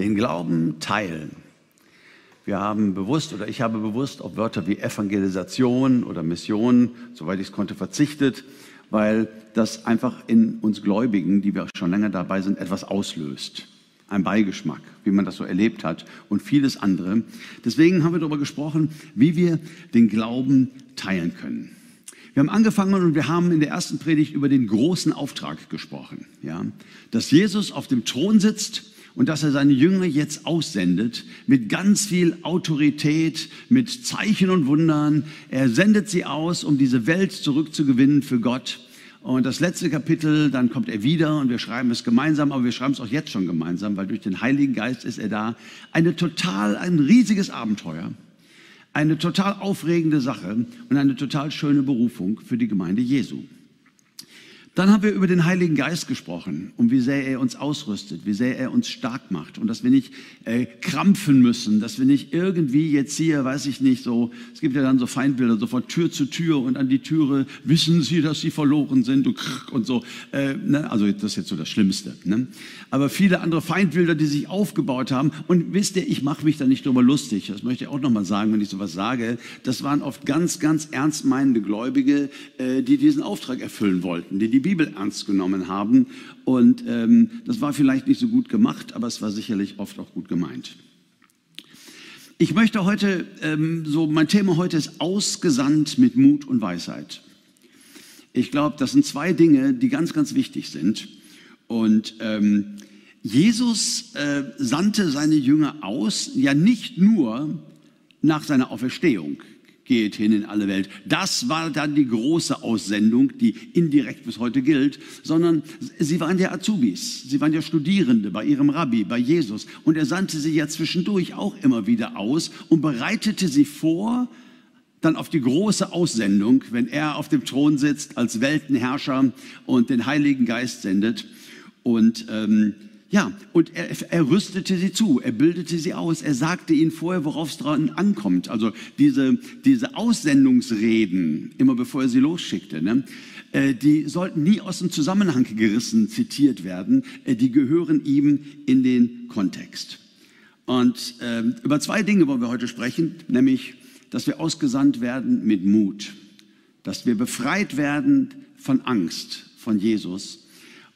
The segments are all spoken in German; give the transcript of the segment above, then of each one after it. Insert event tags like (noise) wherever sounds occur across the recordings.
den Glauben teilen. Wir haben bewusst oder ich habe bewusst auf Wörter wie Evangelisation oder Mission, soweit ich es konnte, verzichtet, weil das einfach in uns Gläubigen, die wir schon länger dabei sind, etwas auslöst. Ein Beigeschmack, wie man das so erlebt hat und vieles andere. Deswegen haben wir darüber gesprochen, wie wir den Glauben teilen können. Wir haben angefangen und wir haben in der ersten Predigt über den großen Auftrag gesprochen. Ja? Dass Jesus auf dem Thron sitzt und dass er seine Jünger jetzt aussendet mit ganz viel Autorität, mit Zeichen und Wundern. Er sendet sie aus, um diese Welt zurückzugewinnen für Gott. Und das letzte Kapitel, dann kommt er wieder und wir schreiben es gemeinsam, aber wir schreiben es auch jetzt schon gemeinsam, weil durch den Heiligen Geist ist er da. Eine total, ein riesiges Abenteuer, eine total aufregende Sache und eine total schöne Berufung für die Gemeinde Jesu. Dann haben wir über den Heiligen Geist gesprochen und wie sehr er uns ausrüstet, wie sehr er uns stark macht und dass wir nicht äh, krampfen müssen, dass wir nicht irgendwie jetzt hier, weiß ich nicht, so, es gibt ja dann so Feindbilder, so von Tür zu Tür und an die Türe, wissen Sie, dass Sie verloren sind und so. Äh, ne? Also das ist jetzt so das Schlimmste. Ne? Aber viele andere Feindbilder, die sich aufgebaut haben und wisst ihr, ich mache mich da nicht drüber lustig, das möchte ich auch nochmal sagen, wenn ich sowas sage, das waren oft ganz, ganz ernst meinende Gläubige, äh, die diesen Auftrag erfüllen wollten, die die die Bibel ernst genommen haben. Und ähm, das war vielleicht nicht so gut gemacht, aber es war sicherlich oft auch gut gemeint. Ich möchte heute, ähm, so mein Thema heute ist ausgesandt mit Mut und Weisheit. Ich glaube, das sind zwei Dinge, die ganz, ganz wichtig sind. Und ähm, Jesus äh, sandte seine Jünger aus, ja nicht nur nach seiner Auferstehung geht hin in alle Welt. Das war dann die große Aussendung, die indirekt bis heute gilt, sondern sie waren ja Azubis, sie waren ja Studierende bei ihrem Rabbi, bei Jesus. Und er sandte sie ja zwischendurch auch immer wieder aus und bereitete sie vor, dann auf die große Aussendung, wenn er auf dem Thron sitzt als Weltenherrscher und den Heiligen Geist sendet. Und ähm, ja, und er, er rüstete sie zu, er bildete sie aus, er sagte ihnen vorher, worauf es dran ankommt. Also diese, diese Aussendungsreden, immer bevor er sie losschickte, ne, äh, die sollten nie aus dem Zusammenhang gerissen zitiert werden, äh, die gehören ihm in den Kontext. Und äh, über zwei Dinge wollen wir heute sprechen, nämlich, dass wir ausgesandt werden mit Mut, dass wir befreit werden von Angst von Jesus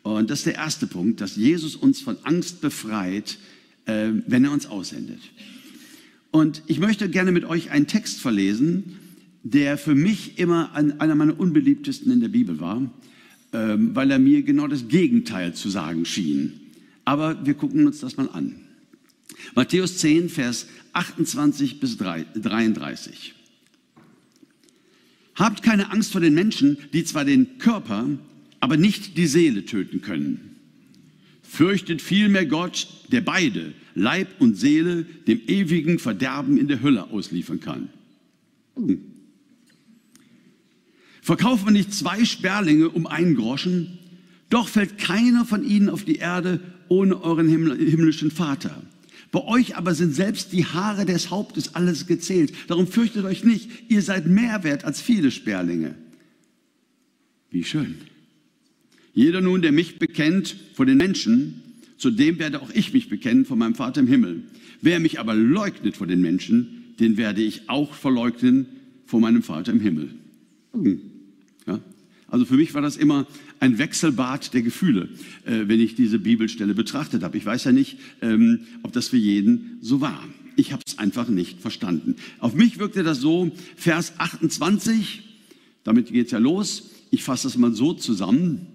und das ist der erste Punkt, dass Jesus uns von Angst befreit, äh, wenn er uns aussendet. Und ich möchte gerne mit euch einen Text verlesen, der für mich immer einer meiner unbeliebtesten in der Bibel war, ähm, weil er mir genau das Gegenteil zu sagen schien. Aber wir gucken uns das mal an. Matthäus 10, Vers 28 bis 33. Habt keine Angst vor den Menschen, die zwar den Körper, aber nicht die Seele töten können. Fürchtet vielmehr Gott, der beide, Leib und Seele, dem ewigen Verderben in der Hölle ausliefern kann. Hm. Verkauft man nicht zwei Sperlinge um einen Groschen, doch fällt keiner von ihnen auf die Erde ohne euren himmlischen Vater. Bei euch aber sind selbst die Haare des Hauptes alles gezählt. Darum fürchtet euch nicht, ihr seid mehr wert als viele Sperlinge. Wie schön. Jeder nun, der mich bekennt vor den Menschen, zu dem werde auch ich mich bekennen vor meinem Vater im Himmel. Wer mich aber leugnet vor den Menschen, den werde ich auch verleugnen vor meinem Vater im Himmel. Hm. Ja? Also für mich war das immer ein Wechselbad der Gefühle, äh, wenn ich diese Bibelstelle betrachtet habe. Ich weiß ja nicht, ähm, ob das für jeden so war. Ich habe es einfach nicht verstanden. Auf mich wirkte das so, Vers 28, damit geht es ja los. Ich fasse das mal so zusammen.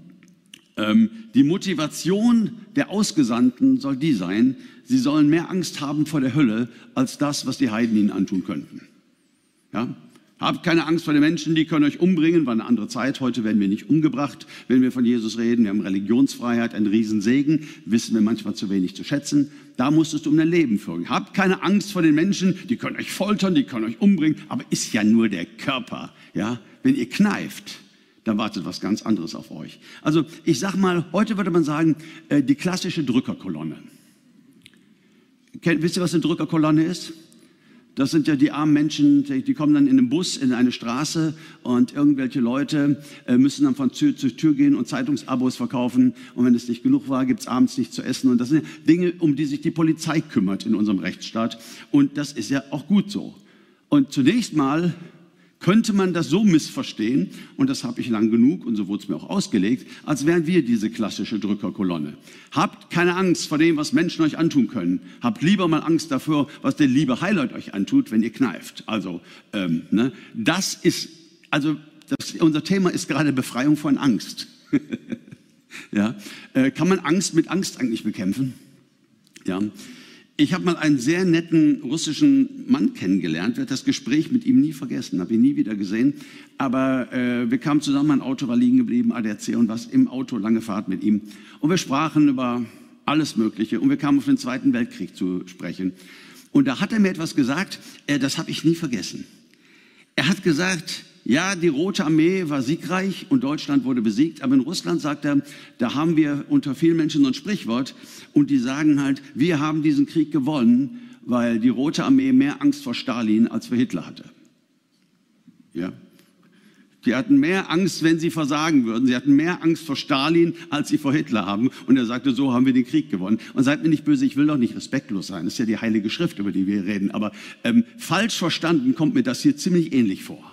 Ähm, die Motivation der Ausgesandten soll die sein, sie sollen mehr Angst haben vor der Hölle als das, was die Heiden ihnen antun könnten. Ja? Habt keine Angst vor den Menschen, die können euch umbringen, war eine andere Zeit. Heute werden wir nicht umgebracht, wenn wir von Jesus reden. Wir haben Religionsfreiheit, ein Riesensegen, wissen wir manchmal zu wenig zu schätzen. Da musstest du um dein Leben führen. Habt keine Angst vor den Menschen, die können euch foltern, die können euch umbringen, aber ist ja nur der Körper. Ja? Wenn ihr kneift, da wartet was ganz anderes auf euch. Also ich sag mal, heute würde man sagen, äh, die klassische Drückerkolonne. Kennt, wisst ihr, was eine Drückerkolonne ist? das sind ja die armen Menschen, die kommen dann in einen Bus in eine Straße und irgendwelche Leute äh, müssen dann von Tür zu Tür gehen und Zeitungsabos verkaufen. Und wenn es nicht genug war, gibt es abends nichts zu essen. Und das sind Dinge, um die sich die Polizei kümmert in unserem Rechtsstaat. Und das ist ja auch gut so. Und zunächst mal könnte man das so missverstehen, und das habe ich lang genug, und so wurde es mir auch ausgelegt, als wären wir diese klassische Drückerkolonne. Habt keine Angst vor dem, was Menschen euch antun können. Habt lieber mal Angst dafür, was der liebe Highlight euch antut, wenn ihr kneift. Also, ähm, ne? das ist, also das, unser Thema ist gerade Befreiung von Angst. (laughs) ja? Äh, kann man Angst mit Angst eigentlich bekämpfen? Ja. Ich habe mal einen sehr netten russischen Mann kennengelernt, werde das Gespräch mit ihm nie vergessen, habe ihn nie wieder gesehen. Aber äh, wir kamen zusammen, mein Auto war liegen geblieben, ADAC und was im Auto, lange Fahrt mit ihm. Und wir sprachen über alles Mögliche und wir kamen auf den Zweiten Weltkrieg zu sprechen. Und da hat er mir etwas gesagt, äh, das habe ich nie vergessen. Er hat gesagt, ja, die Rote Armee war siegreich und Deutschland wurde besiegt, aber in Russland sagt er, da haben wir unter vielen Menschen so ein Sprichwort und die sagen halt, wir haben diesen Krieg gewonnen, weil die Rote Armee mehr Angst vor Stalin als vor Hitler hatte. Ja. Die hatten mehr Angst, wenn sie versagen würden. Sie hatten mehr Angst vor Stalin, als sie vor Hitler haben. Und er sagte, so haben wir den Krieg gewonnen. Und seid mir nicht böse, ich will doch nicht respektlos sein. Das ist ja die Heilige Schrift, über die wir reden. Aber ähm, falsch verstanden kommt mir das hier ziemlich ähnlich vor.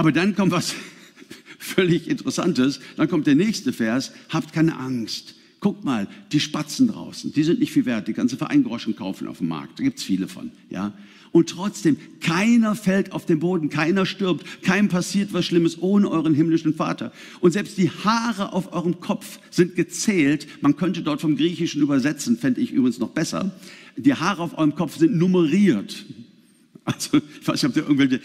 Aber dann kommt was (laughs) völlig Interessantes. Dann kommt der nächste Vers. Habt keine Angst. Guckt mal, die Spatzen draußen, die sind nicht viel wert. Die ganze Verein Groschen kaufen auf dem Markt. Da gibt es viele von. Ja? Und trotzdem, keiner fällt auf den Boden, keiner stirbt, keinem passiert was Schlimmes ohne euren himmlischen Vater. Und selbst die Haare auf eurem Kopf sind gezählt. Man könnte dort vom Griechischen übersetzen, fände ich übrigens noch besser. Die Haare auf eurem Kopf sind nummeriert. Also, ich weiß nicht, ob da irgendwelche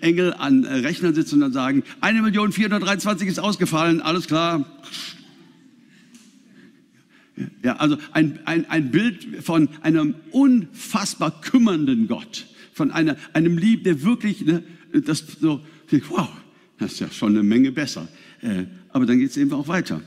Engel an äh, Rechnern sitzen und dann sagen, 1.423 ist ausgefallen, alles klar. Ja, also ein, ein, ein Bild von einem unfassbar kümmernden Gott, von einer, einem Lieb, der wirklich, ne, das so, wow, das ist ja schon eine Menge besser. Äh, aber dann geht es eben auch weiter.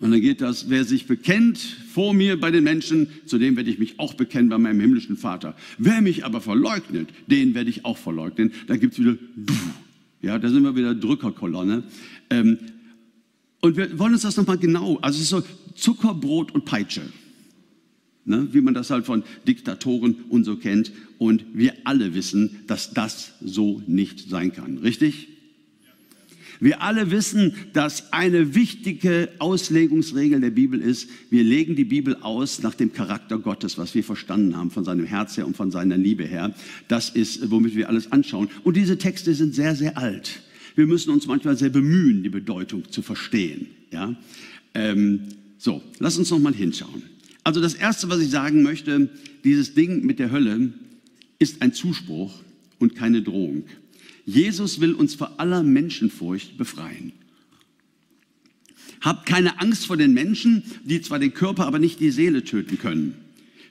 Und dann geht das, wer sich bekennt vor mir bei den Menschen, zu dem werde ich mich auch bekennen bei meinem himmlischen Vater. Wer mich aber verleugnet, den werde ich auch verleugnen. Da gibt es wieder, ja, da sind wir wieder Drückerkolonne. Ähm, und wir wollen uns das nochmal genau, also es ist so Zucker, Brot und Peitsche. Ne, wie man das halt von Diktatoren und so kennt. Und wir alle wissen, dass das so nicht sein kann. Richtig? Wir alle wissen, dass eine wichtige Auslegungsregel der Bibel ist, wir legen die Bibel aus nach dem Charakter Gottes, was wir verstanden haben von seinem Herz her und von seiner Liebe her. Das ist, womit wir alles anschauen. Und diese Texte sind sehr, sehr alt. Wir müssen uns manchmal sehr bemühen, die Bedeutung zu verstehen. Ja? Ähm, so, lass uns noch mal hinschauen. Also das Erste, was ich sagen möchte, dieses Ding mit der Hölle ist ein Zuspruch und keine Drohung. Jesus will uns vor aller Menschenfurcht befreien. Habt keine Angst vor den Menschen, die zwar den Körper, aber nicht die Seele töten können.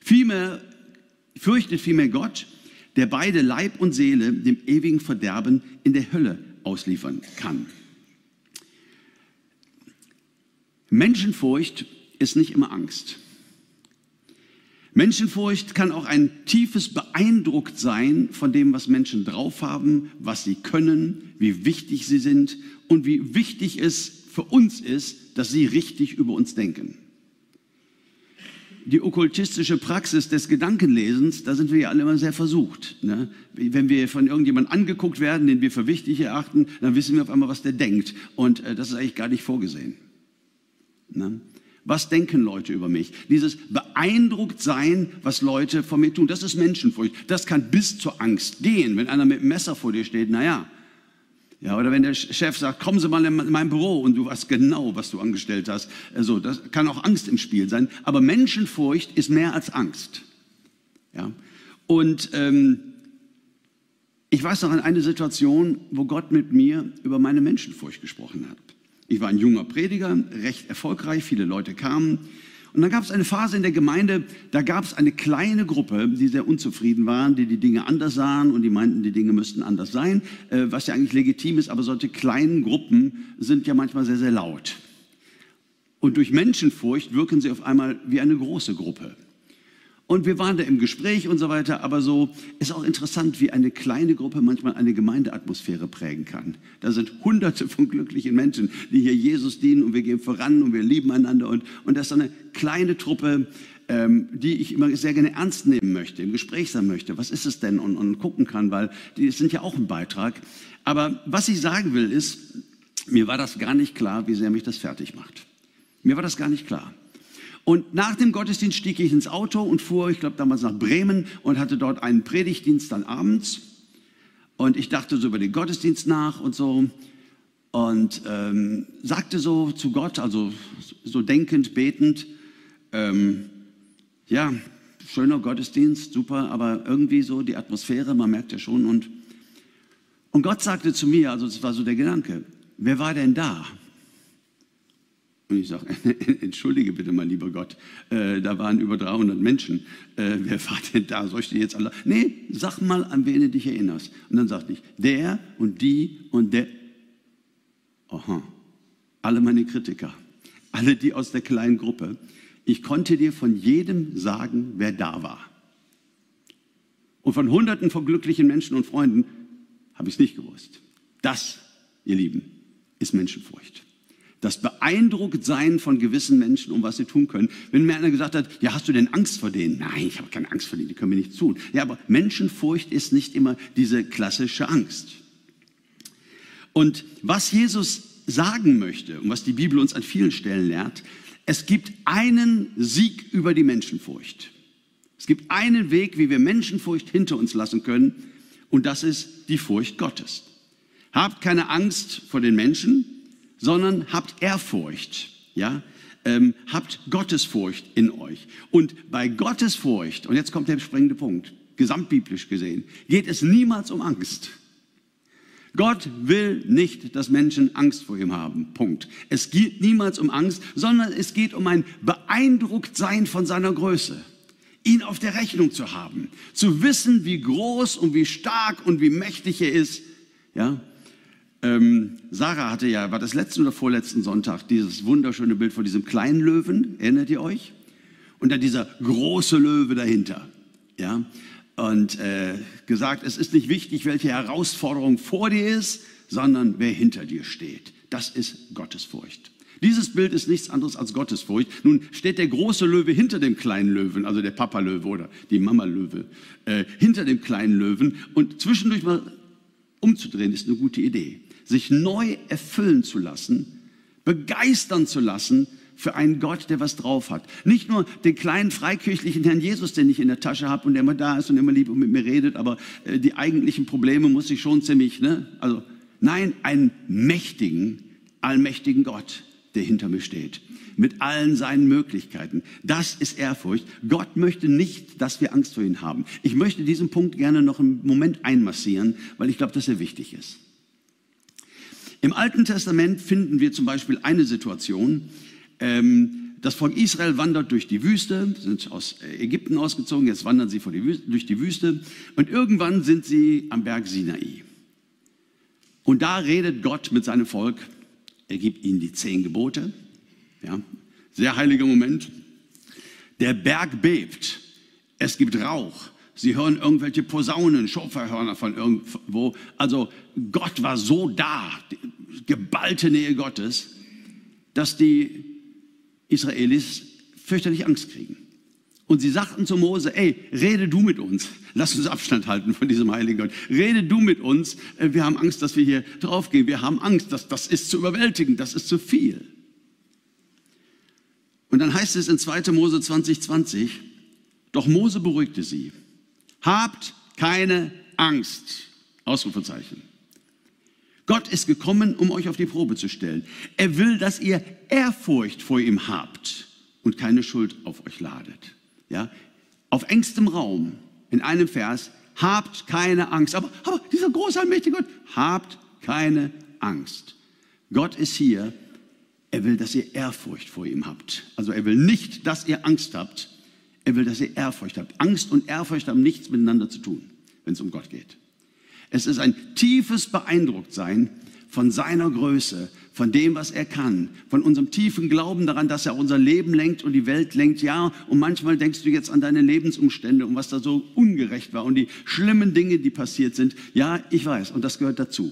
Vielmehr fürchtet vielmehr Gott, der beide Leib und Seele dem ewigen Verderben in der Hölle ausliefern kann. Menschenfurcht ist nicht immer Angst. Menschenfurcht kann auch ein tiefes beeindruckt sein von dem, was Menschen drauf haben, was sie können, wie wichtig sie sind und wie wichtig es für uns ist, dass sie richtig über uns denken. Die okkultistische Praxis des Gedankenlesens, da sind wir ja alle immer sehr versucht. Ne? Wenn wir von irgendjemandem angeguckt werden, den wir für wichtig erachten, dann wissen wir auf einmal, was der denkt. Und äh, das ist eigentlich gar nicht vorgesehen. Ne? Was denken Leute über mich? Dieses beeindruckt sein, was Leute von mir tun, das ist Menschenfurcht. Das kann bis zur Angst gehen, wenn einer mit einem Messer vor dir steht. Naja, ja, oder wenn der Chef sagt, kommen Sie mal in mein Büro und du weißt genau, was du angestellt hast. Also, das kann auch Angst im Spiel sein. Aber Menschenfurcht ist mehr als Angst. Ja, und ähm, ich weiß noch an eine Situation, wo Gott mit mir über meine Menschenfurcht gesprochen hat. Ich war ein junger Prediger, recht erfolgreich, viele Leute kamen. Und dann gab es eine Phase in der Gemeinde, da gab es eine kleine Gruppe, die sehr unzufrieden waren, die die Dinge anders sahen und die meinten, die Dinge müssten anders sein, äh, was ja eigentlich legitim ist, aber solche kleinen Gruppen sind ja manchmal sehr, sehr laut. Und durch Menschenfurcht wirken sie auf einmal wie eine große Gruppe. Und wir waren da im Gespräch und so weiter, aber so ist auch interessant, wie eine kleine Gruppe manchmal eine Gemeindeatmosphäre prägen kann. Da sind hunderte von glücklichen Menschen, die hier Jesus dienen und wir gehen voran und wir lieben einander und, und das ist eine kleine Truppe, ähm, die ich immer sehr gerne ernst nehmen möchte, im Gespräch sein möchte. Was ist es denn? Und, und gucken kann, weil die sind ja auch ein Beitrag. Aber was ich sagen will ist, mir war das gar nicht klar, wie sehr mich das fertig macht. Mir war das gar nicht klar. Und nach dem Gottesdienst stieg ich ins Auto und fuhr, ich glaube damals nach Bremen und hatte dort einen Predigtdienst dann abends. Und ich dachte so über den Gottesdienst nach und so und ähm, sagte so zu Gott, also so denkend, betend, ähm, ja, schöner Gottesdienst, super, aber irgendwie so die Atmosphäre, man merkt ja schon. Und, und Gott sagte zu mir, also das war so der Gedanke, wer war denn da? Und ich sage, (laughs) entschuldige bitte, mein lieber Gott, äh, da waren über 300 Menschen. Äh, wer war denn da? Soll ich dir jetzt alle? Nee, sag mal, an wen du dich erinnerst. Und dann sagte ich, der und die und der. Aha, alle meine Kritiker, alle die aus der kleinen Gruppe. Ich konnte dir von jedem sagen, wer da war. Und von Hunderten von glücklichen Menschen und Freunden habe ich es nicht gewusst. Das, ihr Lieben, ist Menschenfurcht das Beeindrucktsein von gewissen Menschen, um was sie tun können. Wenn mir einer gesagt hat, ja, hast du denn Angst vor denen? Nein, ich habe keine Angst vor denen, die können mir nichts tun. Ja, aber Menschenfurcht ist nicht immer diese klassische Angst. Und was Jesus sagen möchte und was die Bibel uns an vielen Stellen lehrt, es gibt einen Sieg über die Menschenfurcht. Es gibt einen Weg, wie wir Menschenfurcht hinter uns lassen können, und das ist die Furcht Gottes. Habt keine Angst vor den Menschen, sondern habt Ehrfurcht, ja, ähm, habt Gottesfurcht in euch. Und bei Gottesfurcht, und jetzt kommt der springende Punkt, gesamtbiblisch gesehen, geht es niemals um Angst. Gott will nicht, dass Menschen Angst vor ihm haben. Punkt. Es geht niemals um Angst, sondern es geht um ein Beeindrucktsein von seiner Größe. Ihn auf der Rechnung zu haben, zu wissen, wie groß und wie stark und wie mächtig er ist. Ja, ähm, Sarah hatte ja, war das letzten oder vorletzten Sonntag, dieses wunderschöne Bild von diesem kleinen Löwen, erinnert ihr euch? Und dann dieser große Löwe dahinter. Ja? Und äh, gesagt, es ist nicht wichtig, welche Herausforderung vor dir ist, sondern wer hinter dir steht. Das ist Gottesfurcht. Dieses Bild ist nichts anderes als Gottesfurcht. Nun steht der große Löwe hinter dem kleinen Löwen, also der Papa-Löwe oder die Mama-Löwe, äh, hinter dem kleinen Löwen. Und zwischendurch mal umzudrehen, ist eine gute Idee sich neu erfüllen zu lassen, begeistern zu lassen für einen Gott, der was drauf hat. Nicht nur den kleinen freikirchlichen Herrn Jesus, den ich in der Tasche habe und der immer da ist und immer lieb und mit mir redet, aber äh, die eigentlichen Probleme muss ich schon ziemlich, ne? Also, nein, einen mächtigen, allmächtigen Gott, der hinter mir steht. Mit allen seinen Möglichkeiten. Das ist Ehrfurcht. Gott möchte nicht, dass wir Angst vor ihm haben. Ich möchte diesen Punkt gerne noch einen Moment einmassieren, weil ich glaube, dass er wichtig ist. Im Alten Testament finden wir zum Beispiel eine Situation, ähm, das Volk Israel wandert durch die Wüste, sind aus Ägypten ausgezogen, jetzt wandern sie durch die Wüste und irgendwann sind sie am Berg Sinai. Und da redet Gott mit seinem Volk, er gibt ihnen die zehn Gebote, ja, sehr heiliger Moment. Der Berg bebt, es gibt Rauch, Sie hören irgendwelche Posaunen, Schopferhörner von irgendwo. Also Gott war so da, geballte Nähe Gottes, dass die Israelis fürchterlich Angst kriegen. Und sie sagten zu Mose, ey, rede du mit uns. Lass uns Abstand halten von diesem heiligen Gott. Rede du mit uns. Äh, wir haben Angst, dass wir hier draufgehen. Wir haben Angst, dass das ist zu überwältigen. Das ist zu viel. Und dann heißt es in 2. Mose 2020, doch Mose beruhigte sie. Habt keine Angst. Ausrufezeichen. Gott ist gekommen, um euch auf die Probe zu stellen. Er will, dass ihr Ehrfurcht vor ihm habt und keine Schuld auf euch ladet. Ja? Auf engstem Raum, in einem Vers, habt keine Angst. Aber, aber dieser große, allmächtige Gott, habt keine Angst. Gott ist hier. Er will, dass ihr Ehrfurcht vor ihm habt. Also er will nicht, dass ihr Angst habt, er will, dass ihr Ehrfurcht habt. Angst und Ehrfurcht haben nichts miteinander zu tun, wenn es um Gott geht. Es ist ein tiefes Beeindrucktsein von seiner Größe, von dem, was er kann, von unserem tiefen Glauben daran, dass er unser Leben lenkt und die Welt lenkt. Ja, und manchmal denkst du jetzt an deine Lebensumstände und was da so ungerecht war und die schlimmen Dinge, die passiert sind. Ja, ich weiß, und das gehört dazu.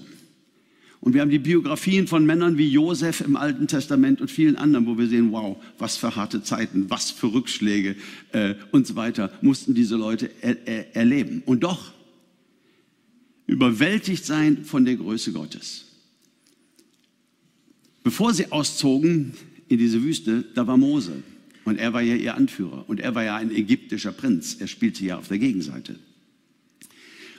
Und wir haben die Biografien von Männern wie Josef im Alten Testament und vielen anderen, wo wir sehen, wow, was für harte Zeiten, was für Rückschläge äh, und so weiter mussten diese Leute er, er, erleben. Und doch überwältigt sein von der Größe Gottes. Bevor sie auszogen in diese Wüste, da war Mose. Und er war ja ihr Anführer. Und er war ja ein ägyptischer Prinz. Er spielte ja auf der Gegenseite.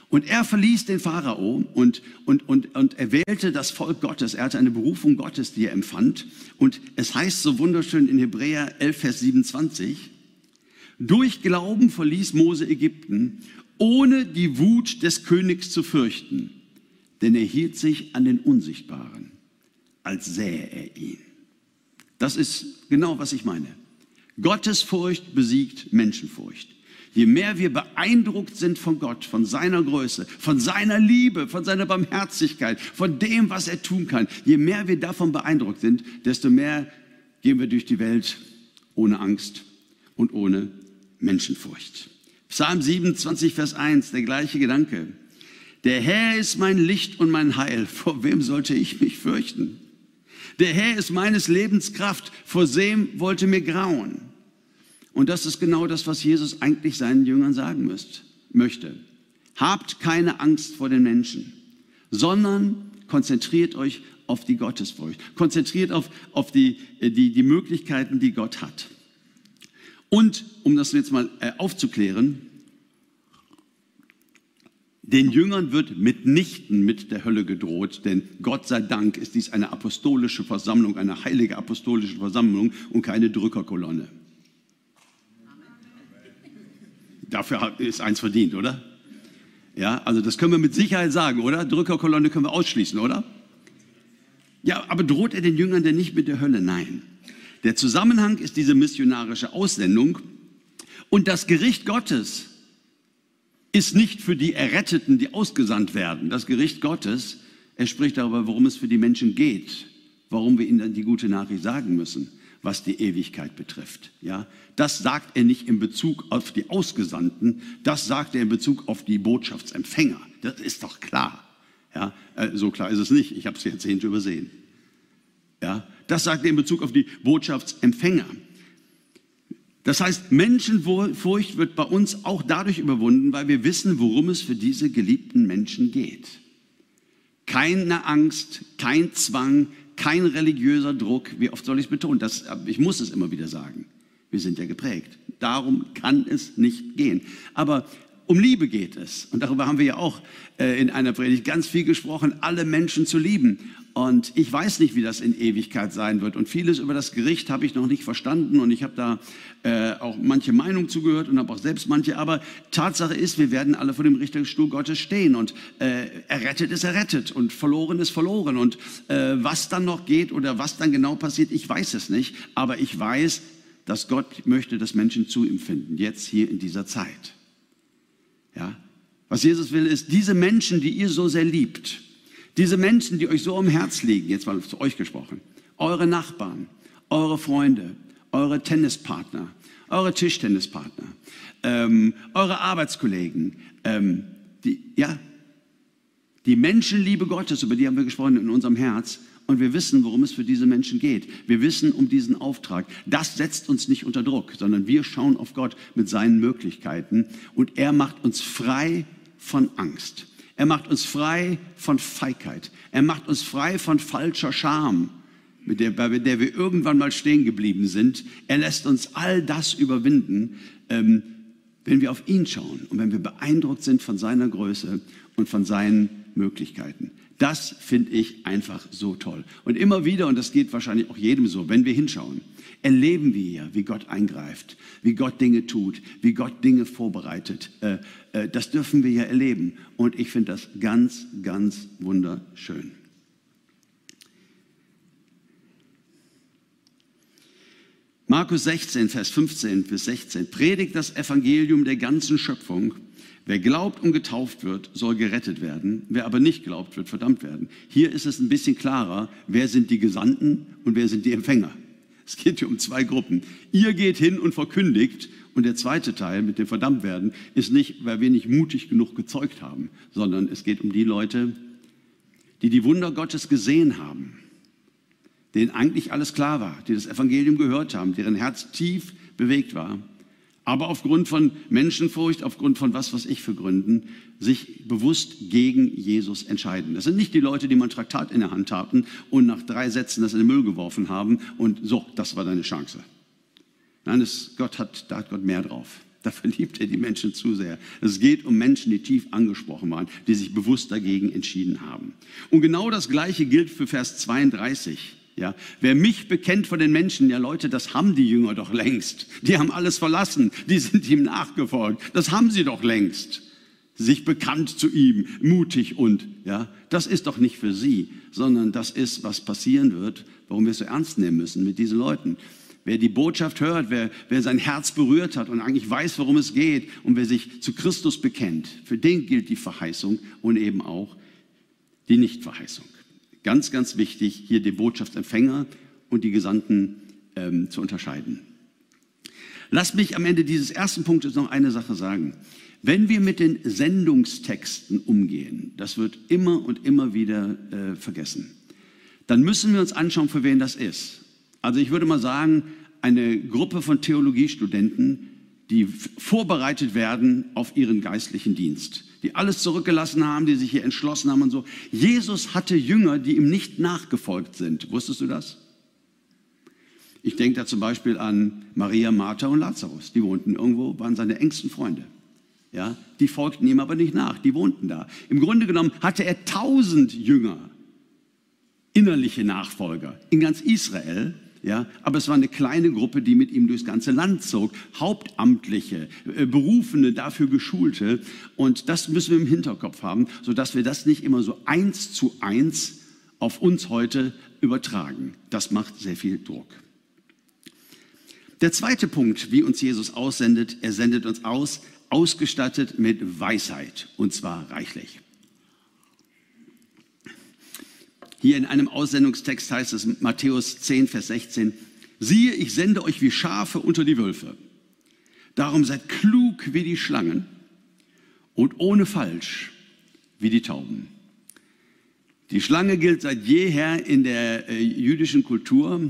Und er verließ den Pharao und, und, und, und er wählte das Volk Gottes. Er hatte eine Berufung Gottes, die er empfand. Und es heißt so wunderschön in Hebräer 11, Vers 27, durch Glauben verließ Mose Ägypten, ohne die Wut des Königs zu fürchten, denn er hielt sich an den Unsichtbaren als sähe er ihn. Das ist genau, was ich meine. Gottesfurcht besiegt Menschenfurcht. Je mehr wir beeindruckt sind von Gott, von seiner Größe, von seiner Liebe, von seiner Barmherzigkeit, von dem, was er tun kann, je mehr wir davon beeindruckt sind, desto mehr gehen wir durch die Welt ohne Angst und ohne Menschenfurcht. Psalm 27, Vers 1, der gleiche Gedanke. Der Herr ist mein Licht und mein Heil. Vor wem sollte ich mich fürchten? Der Herr ist meines Lebens Kraft. Vor wem wollte mir grauen? Und das ist genau das, was Jesus eigentlich seinen Jüngern sagen müsst, möchte. Habt keine Angst vor den Menschen, sondern konzentriert euch auf die Gottesfurcht. Konzentriert auf, auf die, äh, die, die Möglichkeiten, die Gott hat. Und, um das jetzt mal äh, aufzuklären, den Jüngern wird mitnichten mit der Hölle gedroht, denn Gott sei Dank ist dies eine apostolische Versammlung, eine heilige apostolische Versammlung und keine Drückerkolonne. Dafür ist eins verdient, oder? Ja, also das können wir mit Sicherheit sagen, oder? Drückerkolonne können wir ausschließen, oder? Ja, aber droht er den Jüngern denn nicht mit der Hölle? Nein. Der Zusammenhang ist diese missionarische Aussendung und das Gericht Gottes ist nicht für die Erretteten, die ausgesandt werden. Das Gericht Gottes, er spricht darüber, worum es für die Menschen geht, warum wir ihnen die gute Nachricht sagen müssen, was die Ewigkeit betrifft. Ja, das sagt er nicht in Bezug auf die Ausgesandten, das sagt er in Bezug auf die Botschaftsempfänger. Das ist doch klar. Ja, äh, so klar ist es nicht. Ich habe es Jahrzehnte übersehen. Ja, das sagt er in Bezug auf die Botschaftsempfänger. Das heißt, Menschenfurcht wird bei uns auch dadurch überwunden, weil wir wissen, worum es für diese geliebten Menschen geht. Keine Angst, kein Zwang, kein religiöser Druck. Wie oft soll ich es betonen? Das, ich muss es immer wieder sagen. Wir sind ja geprägt. Darum kann es nicht gehen. Aber um Liebe geht es. Und darüber haben wir ja auch äh, in einer Predigt ganz viel gesprochen, alle Menschen zu lieben. Und ich weiß nicht, wie das in Ewigkeit sein wird. Und vieles über das Gericht habe ich noch nicht verstanden. Und ich habe da äh, auch manche Meinung zugehört und habe auch selbst manche. Aber Tatsache ist, wir werden alle vor dem Richterstuhl Gottes stehen. Und äh, errettet ist errettet und verloren ist verloren. Und äh, was dann noch geht oder was dann genau passiert, ich weiß es nicht. Aber ich weiß, dass Gott möchte, dass Menschen zu ihm finden. Jetzt hier in dieser Zeit. Ja? Was Jesus will, ist, diese Menschen, die ihr so sehr liebt, diese Menschen, die euch so am Herz liegen, jetzt mal zu euch gesprochen, eure Nachbarn, eure Freunde, eure Tennispartner, eure Tischtennispartner, ähm, eure Arbeitskollegen, ähm, die, ja, die Menschenliebe Gottes, über die haben wir gesprochen in unserem Herz, und wir wissen, worum es für diese Menschen geht. Wir wissen um diesen Auftrag. Das setzt uns nicht unter Druck, sondern wir schauen auf Gott mit seinen Möglichkeiten und er macht uns frei von Angst. Er macht uns frei von Feigheit. Er macht uns frei von falscher Scham, mit der, bei der wir irgendwann mal stehen geblieben sind. Er lässt uns all das überwinden, ähm, wenn wir auf ihn schauen und wenn wir beeindruckt sind von seiner Größe und von seinen Möglichkeiten. Das finde ich einfach so toll. Und immer wieder, und das geht wahrscheinlich auch jedem so, wenn wir hinschauen, erleben wir wie Gott eingreift, wie Gott Dinge tut, wie Gott Dinge vorbereitet. Äh, äh, das dürfen wir ja erleben. Und ich finde das ganz, ganz wunderschön. Markus 16, Vers 15 bis 16. Predigt das Evangelium der ganzen Schöpfung. Wer glaubt und getauft wird, soll gerettet werden. Wer aber nicht glaubt, wird verdammt werden. Hier ist es ein bisschen klarer, wer sind die Gesandten und wer sind die Empfänger. Es geht hier um zwei Gruppen. Ihr geht hin und verkündigt. Und der zweite Teil mit dem verdammt werden ist nicht, weil wir nicht mutig genug gezeugt haben, sondern es geht um die Leute, die die Wunder Gottes gesehen haben, denen eigentlich alles klar war, die das Evangelium gehört haben, deren Herz tief bewegt war aber aufgrund von Menschenfurcht, aufgrund von was, was ich für Gründen, sich bewusst gegen Jesus entscheiden. Das sind nicht die Leute, die man Traktat in der Hand hatten und nach drei Sätzen das in den Müll geworfen haben und so, das war deine Chance. Nein, das, Gott hat, da hat Gott mehr drauf. Da verliebt er die Menschen zu sehr. Es geht um Menschen, die tief angesprochen waren, die sich bewusst dagegen entschieden haben. Und genau das Gleiche gilt für Vers 32. Ja, wer mich bekennt vor den Menschen, ja Leute, das haben die Jünger doch längst. Die haben alles verlassen, die sind ihm nachgefolgt. Das haben sie doch längst. Sich bekannt zu ihm, mutig und, ja, das ist doch nicht für sie, sondern das ist, was passieren wird, warum wir es so ernst nehmen müssen mit diesen Leuten. Wer die Botschaft hört, wer, wer sein Herz berührt hat und eigentlich weiß, worum es geht und wer sich zu Christus bekennt, für den gilt die Verheißung und eben auch die Nichtverheißung. Ganz, ganz wichtig, hier die Botschaftsempfänger und die Gesandten ähm, zu unterscheiden. Lass mich am Ende dieses ersten Punktes noch eine Sache sagen. Wenn wir mit den Sendungstexten umgehen, das wird immer und immer wieder äh, vergessen, dann müssen wir uns anschauen, für wen das ist. Also ich würde mal sagen, eine Gruppe von Theologiestudenten, die vorbereitet werden auf ihren geistlichen Dienst die alles zurückgelassen haben, die sich hier entschlossen haben und so. Jesus hatte Jünger, die ihm nicht nachgefolgt sind. Wusstest du das? Ich denke da zum Beispiel an Maria, Martha und Lazarus. Die wohnten irgendwo, waren seine engsten Freunde. Ja, die folgten ihm aber nicht nach, die wohnten da. Im Grunde genommen hatte er tausend Jünger, innerliche Nachfolger in ganz Israel, ja, aber es war eine kleine Gruppe, die mit ihm durchs ganze Land zog. Hauptamtliche, äh, Berufene, dafür Geschulte. Und das müssen wir im Hinterkopf haben, sodass wir das nicht immer so eins zu eins auf uns heute übertragen. Das macht sehr viel Druck. Der zweite Punkt, wie uns Jesus aussendet, er sendet uns aus, ausgestattet mit Weisheit, und zwar reichlich. Hier in einem Aussendungstext heißt es Matthäus 10, Vers 16, siehe, ich sende euch wie Schafe unter die Wölfe. Darum seid klug wie die Schlangen und ohne falsch wie die Tauben. Die Schlange gilt seit jeher in der äh, jüdischen Kultur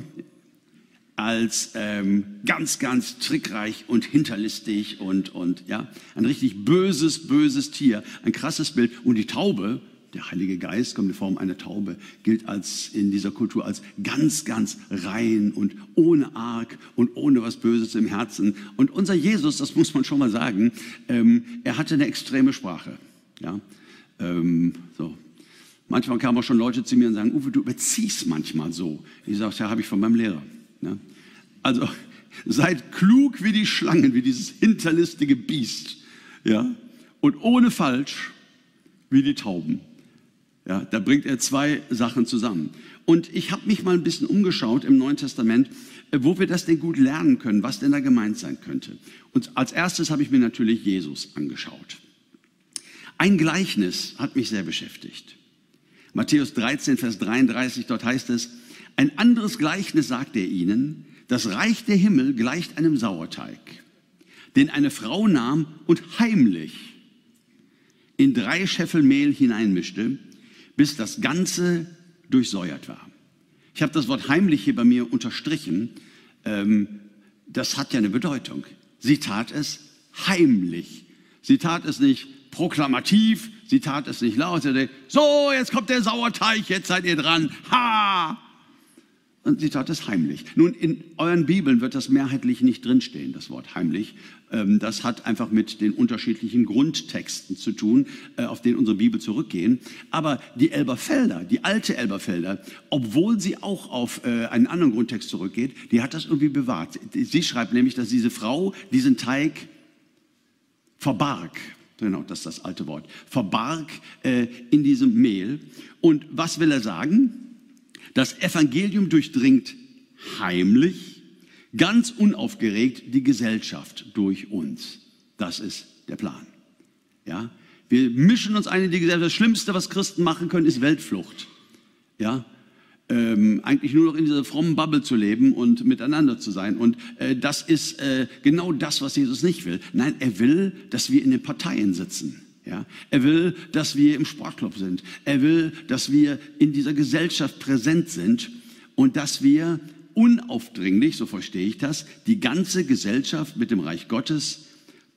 als ähm, ganz, ganz trickreich und hinterlistig und, und ja, ein richtig böses, böses Tier, ein krasses Bild. Und die Taube der Heilige Geist kommt in Form einer Taube, gilt als in dieser Kultur als ganz, ganz rein und ohne Arg und ohne was Böses im Herzen. Und unser Jesus, das muss man schon mal sagen, ähm, er hatte eine extreme Sprache. Ja, ähm, so. Manchmal kamen auch schon Leute zu mir und sagen, Uwe, du überziehst manchmal so. Ich sage, ja, habe ich von meinem Lehrer. Ja? Also seid klug wie die Schlangen, wie dieses hinterlistige Biest. Ja? Und ohne falsch wie die Tauben. Ja, da bringt er zwei Sachen zusammen. Und ich habe mich mal ein bisschen umgeschaut im Neuen Testament, äh, wo wir das denn gut lernen können, was denn da gemeint sein könnte. Und als erstes habe ich mir natürlich Jesus angeschaut. Ein Gleichnis hat mich sehr beschäftigt. Matthäus 13, Vers 33, dort heißt es, ein anderes Gleichnis sagt er ihnen, das Reich der Himmel gleicht einem Sauerteig, den eine Frau nahm und heimlich in drei Scheffel Mehl hineinmischte bis das Ganze durchsäuert war. Ich habe das Wort heimlich hier bei mir unterstrichen. Ähm, das hat ja eine Bedeutung. Sie tat es heimlich. Sie tat es nicht proklamativ, sie tat es nicht laut. Sie sagte, so, jetzt kommt der Sauerteig, jetzt seid ihr dran. Ha! Und sie tat es heimlich. Nun, in euren Bibeln wird das mehrheitlich nicht drinstehen, das Wort heimlich. Ähm, das hat einfach mit den unterschiedlichen Grundtexten zu tun, äh, auf denen unsere Bibel zurückgehen. Aber die Elberfelder, die alte Elberfelder, obwohl sie auch auf äh, einen anderen Grundtext zurückgeht, die hat das irgendwie bewahrt. Sie schreibt nämlich, dass diese Frau diesen Teig verbarg. Genau, das ist das alte Wort. Verbarg äh, in diesem Mehl. Und was will er sagen? Das Evangelium durchdringt heimlich, ganz unaufgeregt die Gesellschaft durch uns. Das ist der Plan. Ja, wir mischen uns ein in die Gesellschaft. Das Schlimmste, was Christen machen können, ist Weltflucht. Ja, ähm, eigentlich nur noch in dieser frommen Bubble zu leben und miteinander zu sein. Und äh, das ist äh, genau das, was Jesus nicht will. Nein, er will, dass wir in den Parteien sitzen. Ja, er will, dass wir im Sportclub sind. Er will, dass wir in dieser Gesellschaft präsent sind und dass wir unaufdringlich, so verstehe ich das, die ganze Gesellschaft mit dem Reich Gottes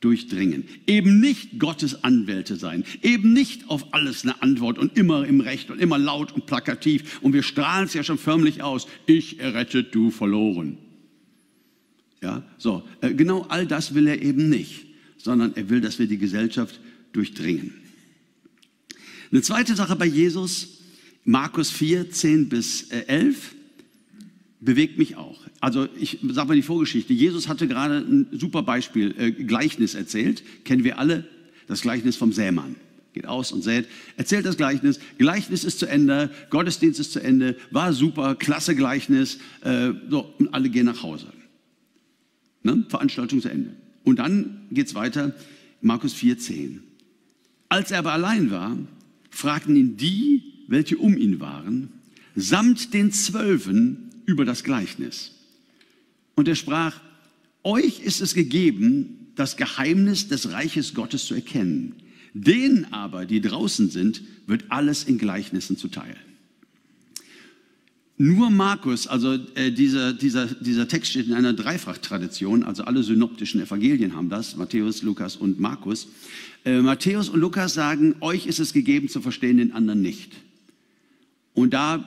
durchdringen. Eben nicht Gottes Anwälte sein. Eben nicht auf alles eine Antwort und immer im Recht und immer laut und plakativ. Und wir strahlen es ja schon förmlich aus. Ich errettet, du verloren. Ja, so. Äh, genau all das will er eben nicht, sondern er will, dass wir die Gesellschaft durchdringen. Eine zweite Sache bei Jesus, Markus 4, 10 bis 11 äh, bewegt mich auch. Also ich sage mal die Vorgeschichte. Jesus hatte gerade ein super Beispiel, äh, Gleichnis erzählt. Kennen wir alle, das Gleichnis vom Sämann. Geht aus und sät, erzählt das Gleichnis. Gleichnis ist zu Ende, Gottesdienst ist zu Ende, war super, klasse Gleichnis. Äh, so, und alle gehen nach Hause. Ne? Veranstaltung zu Ende. Und dann geht's weiter, Markus 4,10. Als er aber allein war, fragten ihn die, welche um ihn waren, samt den Zwölfen, über das Gleichnis. Und er sprach, euch ist es gegeben, das Geheimnis des Reiches Gottes zu erkennen. Denen aber, die draußen sind, wird alles in Gleichnissen zuteil. Nur Markus, also äh, dieser, dieser, dieser Text steht in einer Dreifachtradition, also alle synoptischen Evangelien haben das, Matthäus, Lukas und Markus. Äh, Matthäus und Lukas sagen, euch ist es gegeben zu verstehen, den anderen nicht. Und da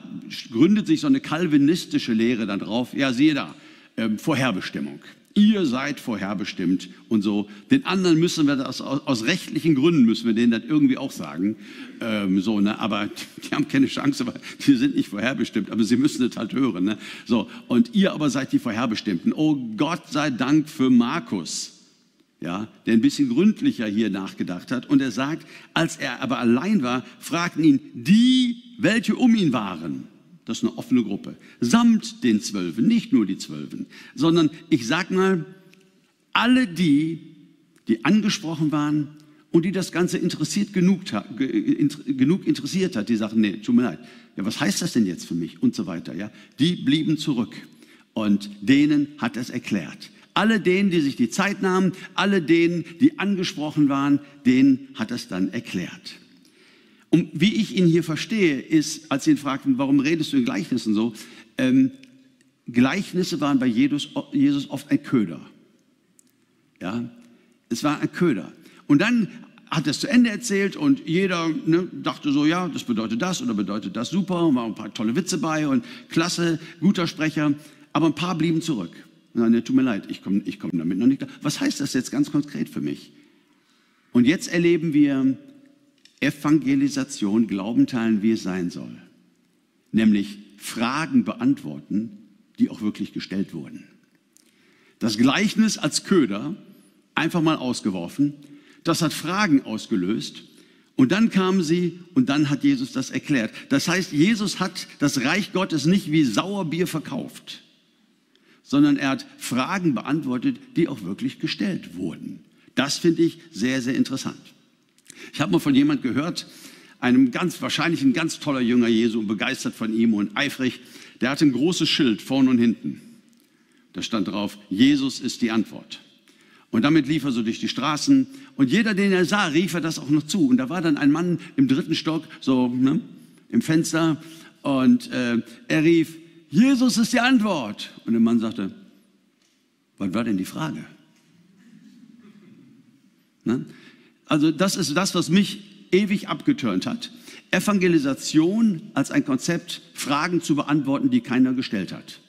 gründet sich so eine kalvinistische Lehre dann drauf. Ja, siehe da, ähm, Vorherbestimmung. Ihr seid vorherbestimmt und so. Den anderen müssen wir das aus, aus rechtlichen Gründen müssen wir denen das irgendwie auch sagen. Ähm, so, ne? Aber die haben keine Chance, weil die sind nicht vorherbestimmt, aber sie müssen es halt hören. Ne? So, und ihr aber seid die Vorherbestimmten. Oh Gott sei Dank für Markus ja, der ein bisschen gründlicher hier nachgedacht hat. Und er sagt, als er aber allein war, fragten ihn die, welche um ihn waren. Das ist eine offene Gruppe. Samt den Zwölfen, nicht nur die Zwölfen, sondern ich sag mal, alle die, die angesprochen waren und die das Ganze interessiert genug, genug interessiert hat, die sagten, nee, tut mir leid, ja, was heißt das denn jetzt für mich und so weiter, ja, die blieben zurück und denen hat es erklärt. Alle denen, die sich die Zeit nahmen, alle denen, die angesprochen waren, denen hat es dann erklärt. Und wie ich ihn hier verstehe, ist, als sie ihn fragten, warum redest du in Gleichnissen so? Ähm, Gleichnisse waren bei Jesus, oft ein Köder. Ja, es war ein Köder. Und dann hat er es zu Ende erzählt und jeder ne, dachte so, ja, das bedeutet das oder bedeutet das super und waren ein paar tolle Witze bei und klasse, guter Sprecher. Aber ein paar blieben zurück. Nein, ne, tut mir leid, ich komme ich komm damit noch nicht klar. Was heißt das jetzt ganz konkret für mich? Und jetzt erleben wir Evangelisation, Glauben teilen, wie es sein soll. Nämlich Fragen beantworten, die auch wirklich gestellt wurden. Das Gleichnis als Köder einfach mal ausgeworfen, das hat Fragen ausgelöst und dann kamen sie und dann hat Jesus das erklärt. Das heißt, Jesus hat das Reich Gottes nicht wie Sauerbier verkauft sondern er hat Fragen beantwortet, die auch wirklich gestellt wurden. Das finde ich sehr, sehr interessant. Ich habe mal von jemand gehört, einem ganz wahrscheinlich ein ganz toller Jünger Jesu und begeistert von ihm und eifrig, der hatte ein großes Schild vorn und hinten. Da stand drauf, Jesus ist die Antwort. Und damit lief er so durch die Straßen und jeder, den er sah, rief er das auch noch zu. Und da war dann ein Mann im dritten Stock, so ne, im Fenster und äh, er rief, Jesus ist die Antwort. Und der Mann sagte, was war denn die Frage? Ne? Also das ist das, was mich ewig abgeturnt hat. Evangelisation als ein Konzept, Fragen zu beantworten, die keiner gestellt hat.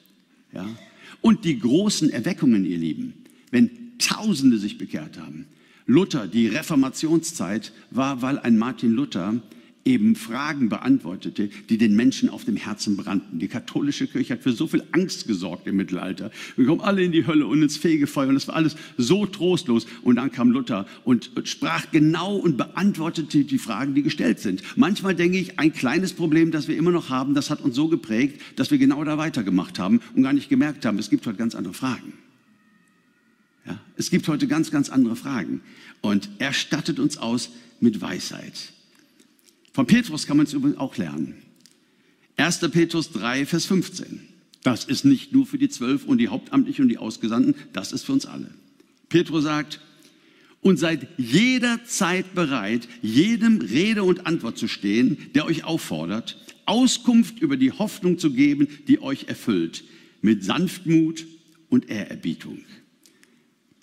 Ja? Und die großen Erweckungen, ihr Lieben, wenn Tausende sich bekehrt haben. Luther, die Reformationszeit war, weil ein Martin Luther eben Fragen beantwortete, die den Menschen auf dem Herzen brannten. Die katholische Kirche hat für so viel Angst gesorgt im Mittelalter. Wir kommen alle in die Hölle und ins Fegefeuer und es war alles so trostlos. Und dann kam Luther und sprach genau und beantwortete die Fragen, die gestellt sind. Manchmal denke ich, ein kleines Problem, das wir immer noch haben, das hat uns so geprägt, dass wir genau da weitergemacht haben und gar nicht gemerkt haben, es gibt heute ganz andere Fragen. Ja, es gibt heute ganz, ganz andere Fragen. Und er stattet uns aus, mit Weisheit. Von Petrus kann man es übrigens auch lernen. 1. Petrus 3, Vers 15. Das ist nicht nur für die Zwölf und die Hauptamtlichen und die Ausgesandten, das ist für uns alle. Petrus sagt, und seid jederzeit bereit, jedem Rede und Antwort zu stehen, der euch auffordert, Auskunft über die Hoffnung zu geben, die euch erfüllt, mit Sanftmut und Ehrerbietung.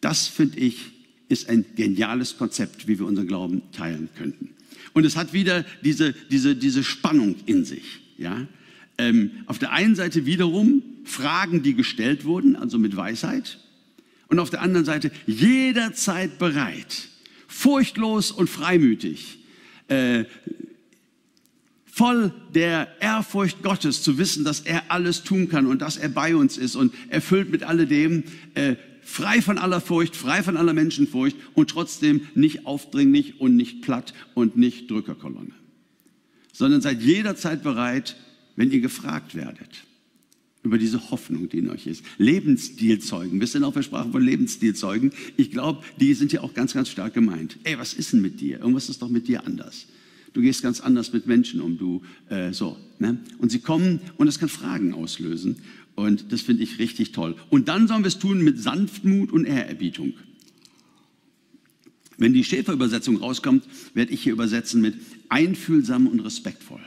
Das, finde ich, ist ein geniales Konzept, wie wir unseren Glauben teilen könnten. Und es hat wieder diese, diese, diese Spannung in sich. Ja? Ähm, auf der einen Seite wiederum Fragen, die gestellt wurden, also mit Weisheit. Und auf der anderen Seite jederzeit bereit, furchtlos und freimütig, äh, voll der Ehrfurcht Gottes zu wissen, dass er alles tun kann und dass er bei uns ist und erfüllt mit alledem, äh, frei von aller Furcht, frei von aller Menschenfurcht und trotzdem nicht aufdringlich und nicht platt und nicht Drückerkolonne, sondern seid jederzeit bereit, wenn ihr gefragt werdet über diese Hoffnung, die in euch ist. Lebensstilzeugen. Wir sind auf der Sprache von Lebensstilzeugen. Ich glaube, die sind ja auch ganz, ganz stark gemeint. Ey, was ist denn mit dir? Irgendwas ist doch mit dir anders. Du gehst ganz anders mit Menschen um, du äh, so. Ne? Und sie kommen und das kann Fragen auslösen. Und das finde ich richtig toll. Und dann sollen wir es tun mit Sanftmut und Ehrerbietung. Wenn die Schäferübersetzung rauskommt, werde ich hier übersetzen mit einfühlsam und respektvoll.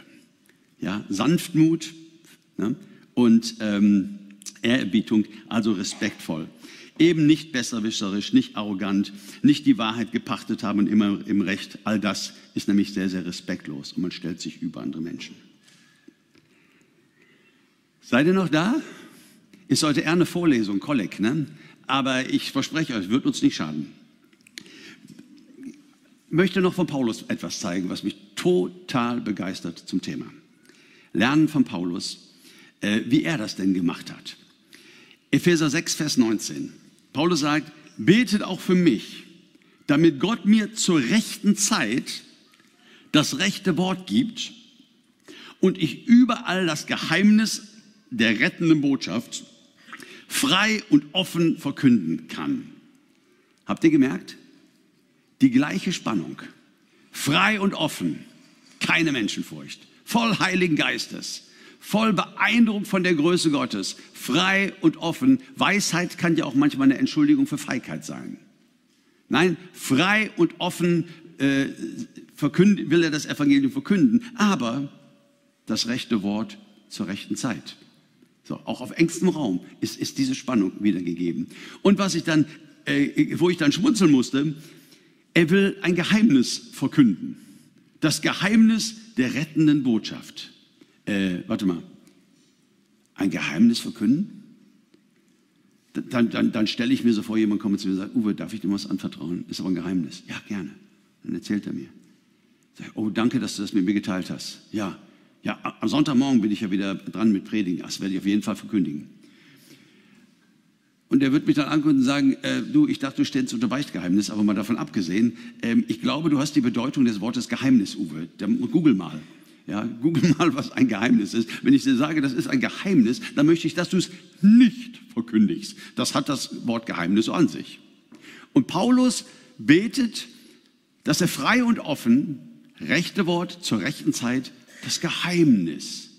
Ja, Sanftmut ne? und ähm, Ehrerbietung, also respektvoll. Eben nicht besserwischerisch, nicht arrogant, nicht die Wahrheit gepachtet haben und immer im Recht. All das ist nämlich sehr, sehr respektlos und man stellt sich über andere Menschen. Seid ihr noch da? Ist heute eher eine Vorlesung, Kolleg, ne? Aber ich verspreche euch, wird uns nicht schaden. Ich möchte noch von Paulus etwas zeigen, was mich total begeistert zum Thema. Lernen von Paulus, äh, wie er das denn gemacht hat. Epheser 6, Vers 19. Paulus sagt, betet auch für mich, damit Gott mir zur rechten Zeit das rechte Wort gibt und ich überall das Geheimnis der rettenden Botschaft frei und offen verkünden kann. Habt ihr gemerkt? Die gleiche Spannung. Frei und offen. Keine Menschenfurcht. Voll Heiligen Geistes. Voll beeindruckt von der Größe Gottes. Frei und offen. Weisheit kann ja auch manchmal eine Entschuldigung für Feigheit sein. Nein, frei und offen äh, will er das Evangelium verkünden, aber das rechte Wort zur rechten Zeit. So, auch auf engstem Raum ist, ist diese Spannung wiedergegeben. Und was ich dann, äh, wo ich dann schmunzeln musste, er will ein Geheimnis verkünden. Das Geheimnis der rettenden Botschaft. Äh, warte mal. Ein Geheimnis verkünden? Dann, dann, dann stelle ich mir so vor, jemand kommt zu mir und sagt, Uwe, darf ich dir was anvertrauen? Ist aber ein Geheimnis. Ja, gerne. Dann erzählt er mir. Sag, oh, danke, dass du das mit mir geteilt hast. Ja, ja, am Sonntagmorgen bin ich ja wieder dran mit Predigen. Das werde ich auf jeden Fall verkündigen. Und er wird mich dann angucken und sagen, äh, du, ich dachte, du stellst unter Beichtgeheimnis, aber mal davon abgesehen, ähm, ich glaube, du hast die Bedeutung des Wortes Geheimnis, Uwe. Google mal. Ja, (laughs) google mal, was ein Geheimnis ist. Wenn ich dir sage, das ist ein Geheimnis, dann möchte ich, dass du es nicht verkündigst. Das hat das Wort Geheimnis so an sich. Und Paulus betet, dass er frei und offen rechte Wort zur rechten Zeit das Geheimnis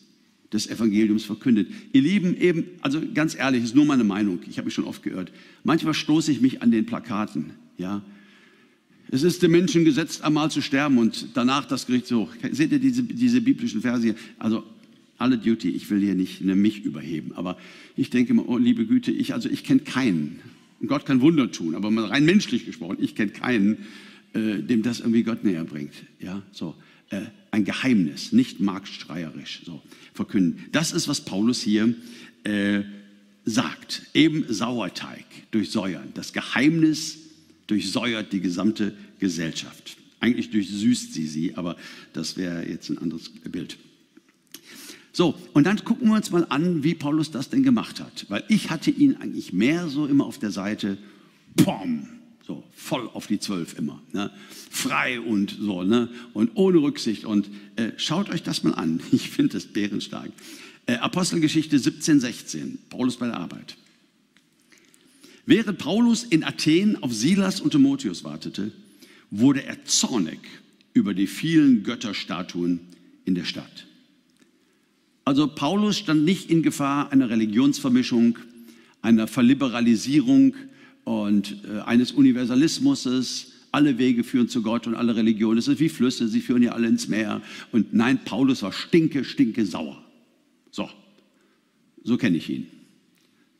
des Evangeliums verkündet. Ihr Lieben, eben, also ganz ehrlich, ist nur meine Meinung. Ich habe mich schon oft gehört. Manchmal stoße ich mich an den Plakaten. Ja, es ist dem Menschen gesetzt, einmal zu sterben und danach das Gericht so. Seht ihr diese, diese biblischen Verse hier? Also alle Duty, ich will hier nicht eine mich überheben, aber ich denke mal, oh liebe Güte, ich, also ich kenne keinen. Und Gott kann Wunder tun, aber rein menschlich gesprochen, ich kenne keinen, äh, dem das irgendwie Gott näher bringt. Ja, so äh, ein Geheimnis, nicht marktschreierisch so verkünden. Das ist, was Paulus hier äh, sagt. Eben Sauerteig durchsäuern. Das Geheimnis durchsäuert die gesamte Gesellschaft. Eigentlich durchsüßt sie sie, aber das wäre jetzt ein anderes Bild. So, und dann gucken wir uns mal an, wie Paulus das denn gemacht hat. Weil ich hatte ihn eigentlich mehr so immer auf der Seite, pom, so, voll auf die Zwölf immer. Ne? Frei und so, ne? Und ohne Rücksicht. Und äh, schaut euch das mal an. (laughs) Ich finde das bärenstark. Äh, Apostelgeschichte 17, 16. Paulus bei der Arbeit. Während Paulus in Athen auf Silas und Timotheus wartete, wurde er zornig über die vielen Götterstatuen in der Stadt. Also Paulus stand nicht in Gefahr einer Religionsvermischung, einer Verliberalisierung und äh, eines Universalismus. Alle Wege führen zu Gott und alle Religionen. Es ist wie Flüsse, sie führen ja alle ins Meer. Und nein, Paulus war stinke, stinke sauer. So, so kenne ich ihn.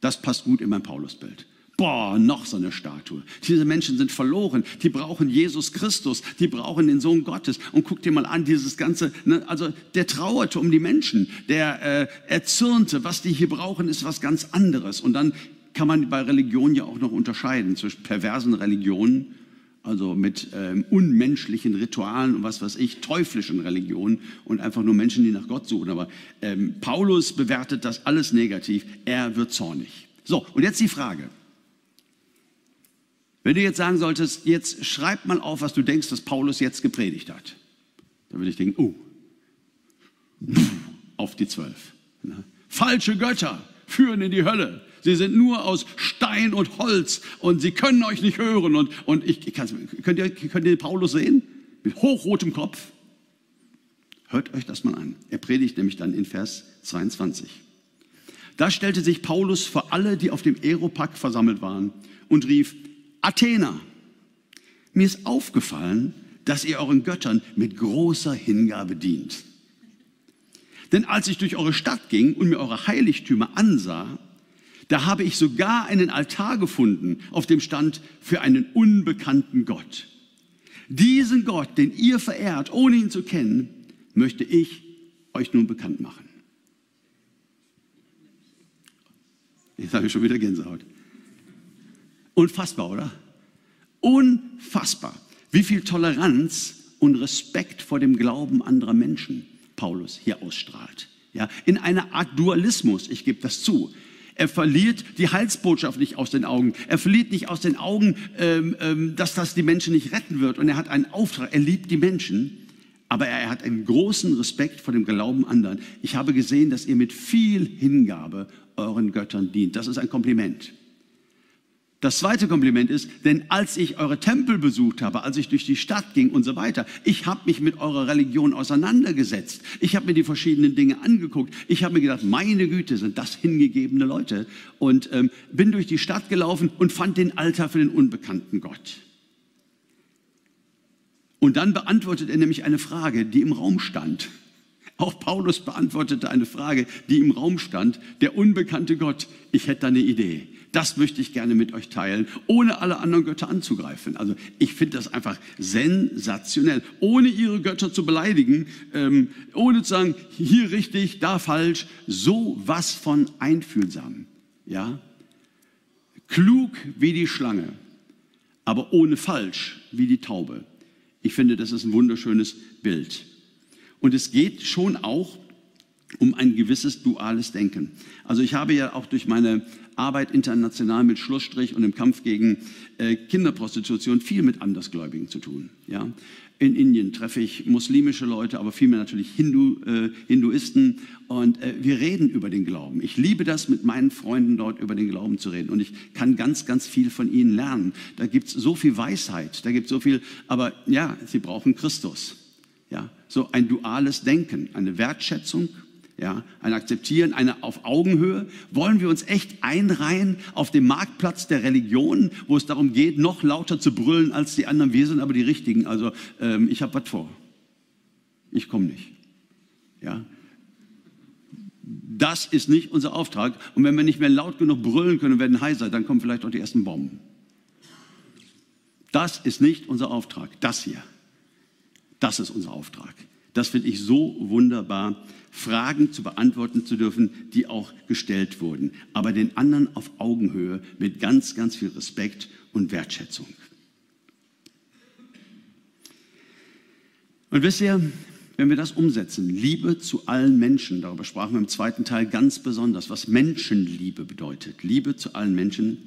Das passt gut in mein Paulusbild. Boah, noch so eine Statue. Diese Menschen sind verloren. Die brauchen Jesus Christus. Die brauchen den Sohn Gottes. Und guck dir mal an, dieses ganze, ne, also der trauerte um die Menschen, der äh, erzürnte. Was die hier brauchen, ist was ganz anderes. Und dann kann man bei Religion ja auch noch unterscheiden zwischen perversen Religionen, also mit ähm, unmenschlichen Ritualen und was weiß ich, teuflischen Religionen und einfach nur Menschen, die nach Gott suchen. Aber ähm, Paulus bewertet das alles negativ. Er wird zornig. So, und jetzt die Frage. Wenn du jetzt sagen solltest, jetzt schreib mal auf, was du denkst, dass Paulus jetzt gepredigt hat, dann würde ich denken, oh, auf die zwölf. Falsche Götter führen in die Hölle. Sie sind nur aus Stein und Holz und sie können euch nicht hören. Und, und ich, ich könnt, ihr, könnt ihr Paulus sehen? Mit hochrotem Kopf. Hört euch das mal an. Er predigt nämlich dann in Vers 22. Da stellte sich Paulus vor alle, die auf dem Aeropag versammelt waren und rief, Athener, mir ist aufgefallen, dass ihr euren Göttern mit großer Hingabe dient. Denn als ich durch eure Stadt ging und mir eure Heiligtümer ansah, da habe ich sogar einen Altar gefunden, auf dem stand für einen unbekannten Gott. Diesen Gott, den ihr verehrt, ohne ihn zu kennen, möchte ich euch nun bekannt machen. Jetzt habe ich schon wieder Gänsehaut. Unfassbar, oder? Unfassbar. Wie viel Toleranz und Respekt vor dem Glauben anderer Menschen Paulus hier ausstrahlt. Ja, in einer Art Dualismus, ich gebe das zu. Er verliert die Heilsbotschaft nicht aus den Augen. Er verliert nicht aus den Augen, ähm, ähm, dass das die Menschen nicht retten wird. Und er hat einen Auftrag. Er liebt die Menschen, aber er hat einen großen Respekt vor dem Glauben anderen. Ich habe gesehen, dass ihr mit viel Hingabe euren Göttern dient. Das ist ein Kompliment. Das zweite Kompliment ist, denn als ich eure Tempel besucht habe, als ich durch die Stadt ging und so weiter, ich habe mich mit eurer Religion auseinandergesetzt. Ich habe mir die verschiedenen Dinge angeguckt. Ich habe mir gedacht, meine Güte, sind das hingegebene Leute. Und ähm, bin durch die Stadt gelaufen und fand den Altar für den unbekannten Gott. Und dann beantwortet er nämlich eine Frage, die im Raum stand. Auch Paulus beantwortete eine Frage, die im Raum stand. Der unbekannte Gott, ich hätte da eine Idee. Das möchte ich gerne mit euch teilen, ohne alle anderen Götter anzugreifen. Also ich finde das einfach sensationell, ohne ihre Götter zu beleidigen, ähm, ohne zu sagen, hier richtig, da falsch, so was von einfühlsam. Ja? Klug wie die Schlange, aber ohne falsch wie die Taube. Ich finde, das ist ein wunderschönes Bild. Und es geht schon auch um ein gewisses duales Denken. Also ich habe ja auch durch meine Arbeit international mit Schlussstrich und im Kampf gegen äh, Kinderprostitution viel mit Andersgläubigen zu tun. Ja? In Indien treffe ich muslimische Leute, aber vielmehr natürlich Hindu, äh, Hinduisten. Und äh, wir reden über den Glauben. Ich liebe das, mit meinen Freunden dort über den Glauben zu reden. Und ich kann ganz, ganz viel von ihnen lernen. Da gibt es so viel Weisheit, da gibt es so viel. Aber ja, sie brauchen Christus. So ein duales Denken, eine Wertschätzung ja, ein Akzeptieren, eine auf Augenhöhe. Wollen wir uns echt einreihen auf dem Marktplatz der Religion, wo es darum geht, noch lauter zu brüllen als die anderen? Wir sind aber die Richtigen. Also ähm, ich habe was vor. Ich komme nicht. Ja, das ist nicht unser Auftrag. Und wenn wir nicht mehr laut genug brüllen können und werden heiser, dann kommen vielleicht auch die ersten Bomben. Das ist nicht unser Auftrag. Das hier. Das ist unser Auftrag. Das finde ich so wunderbar, Fragen zu beantworten zu dürfen, die auch gestellt wurden, aber den anderen auf Augenhöhe mit ganz, ganz viel Respekt und Wertschätzung. Und wisst ihr, wenn wir das umsetzen, Liebe zu allen Menschen, darüber sprachen wir im zweiten Teil ganz besonders, was Menschenliebe bedeutet. Liebe zu allen Menschen,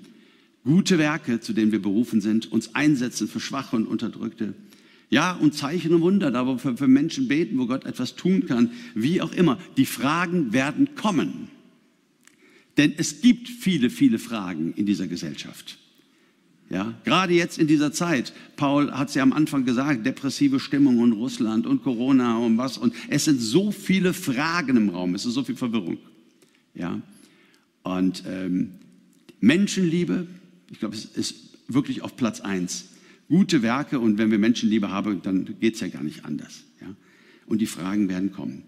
gute Werke, zu denen wir berufen sind, uns einsetzen für Schwache und Unterdrückte, ja, und Zeichen und Wunder, da wo wir für Menschen beten, wo Gott etwas tun kann, wie auch immer. Die Fragen werden kommen. Denn es gibt viele, viele Fragen in dieser Gesellschaft. Ja, gerade jetzt in dieser Zeit. Paul hat es ja am Anfang gesagt, depressive Stimmung und Russland und Corona und was. Und es sind so viele Fragen im Raum. Es ist so viel Verwirrung. Ja, und ähm, Menschenliebe, ich glaube, es ist wirklich auf Platz eins. Gute Werke und wenn wir Menschenliebe haben, dann geht es ja gar nicht anders. Ja? Und die Fragen werden kommen.